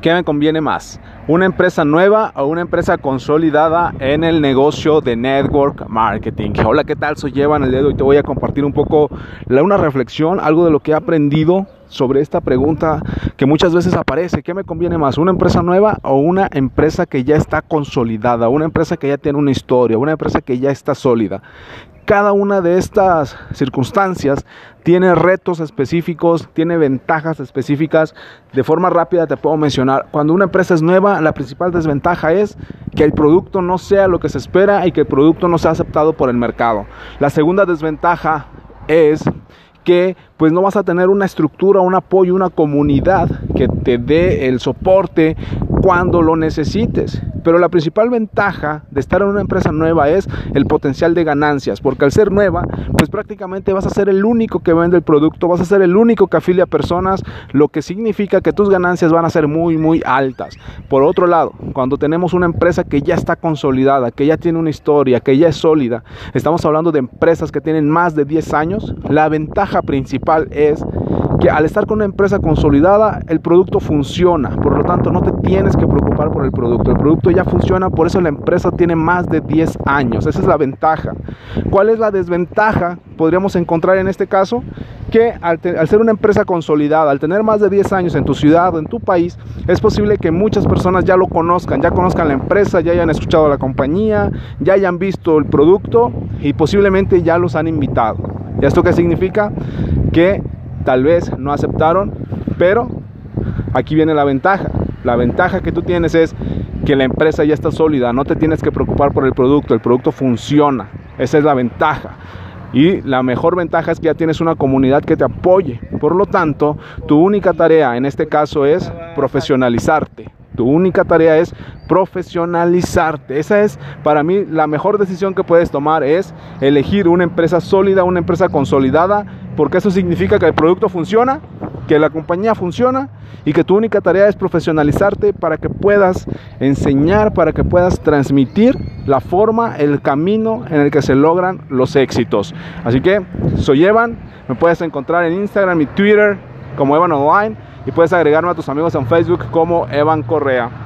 ¿qué me conviene más? ¿Una empresa nueva o una empresa consolidada en el negocio de network marketing? Hola, ¿qué tal? Soy Evan. El día de hoy te voy a compartir un poco una reflexión, algo de lo que he aprendido sobre esta pregunta que muchas veces aparece. ¿Qué me conviene más? ¿Una empresa nueva o una empresa que ya está consolidada? Una empresa que ya tiene una historia, una empresa que ya está sólida. Cada una de estas circunstancias tiene retos específicos, tiene ventajas específicas. De forma rápida te puedo mencionar, cuando una empresa es nueva, la principal desventaja es que el producto no sea lo que se espera y que el producto no sea aceptado por el mercado. La segunda desventaja es que pues no vas a tener una estructura, un apoyo, una comunidad que te dé el soporte cuando lo necesites. Pero la principal ventaja de estar en una empresa nueva es el potencial de ganancias, porque al ser nueva, pues prácticamente vas a ser el único que vende el producto, vas a ser el único que afilia personas, lo que significa que tus ganancias van a ser muy, muy altas. Por otro lado, cuando tenemos una empresa que ya está consolidada, que ya tiene una historia, que ya es sólida, estamos hablando de empresas que tienen más de 10 años, la ventaja principal es que al estar con una empresa consolidada, el producto funciona. Por lo tanto, no te tienes que preocupar por el producto. El producto ya funciona, por eso la empresa tiene más de 10 años. Esa es la ventaja. ¿Cuál es la desventaja? Podríamos encontrar en este caso que al, ser una empresa consolidada, al tener más de 10 años en tu ciudad o en tu país, es posible que muchas personas ya lo conozcan, ya conozcan la empresa, ya hayan escuchado la compañía, ya hayan visto el producto y posiblemente ya los han invitado. ¿Y esto qué significa? Que tal vez no aceptaron, pero aquí viene la ventaja. La ventaja que tú tienes es que la empresa ya está sólida, no te tienes que preocupar por el producto, el producto funciona. Esa es la ventaja. Y la mejor ventaja es que ya tienes una comunidad que te apoye. Por lo tanto, tu única tarea en este caso es profesionalizarte. Tu única tarea es profesionalizarte. Esa es para mí la mejor decisión que puedes tomar es elegir una empresa sólida, una empresa consolidada, porque eso significa que el producto funciona, que la compañía funciona y que tu única tarea es profesionalizarte para que puedas enseñar, para que puedas transmitir la forma, el camino en el que se logran los éxitos. Así que soy Evan, me puedes encontrar en Instagram y Twitter como Evan Online y puedes agregarme a tus amigos en Facebook como Evan Correa.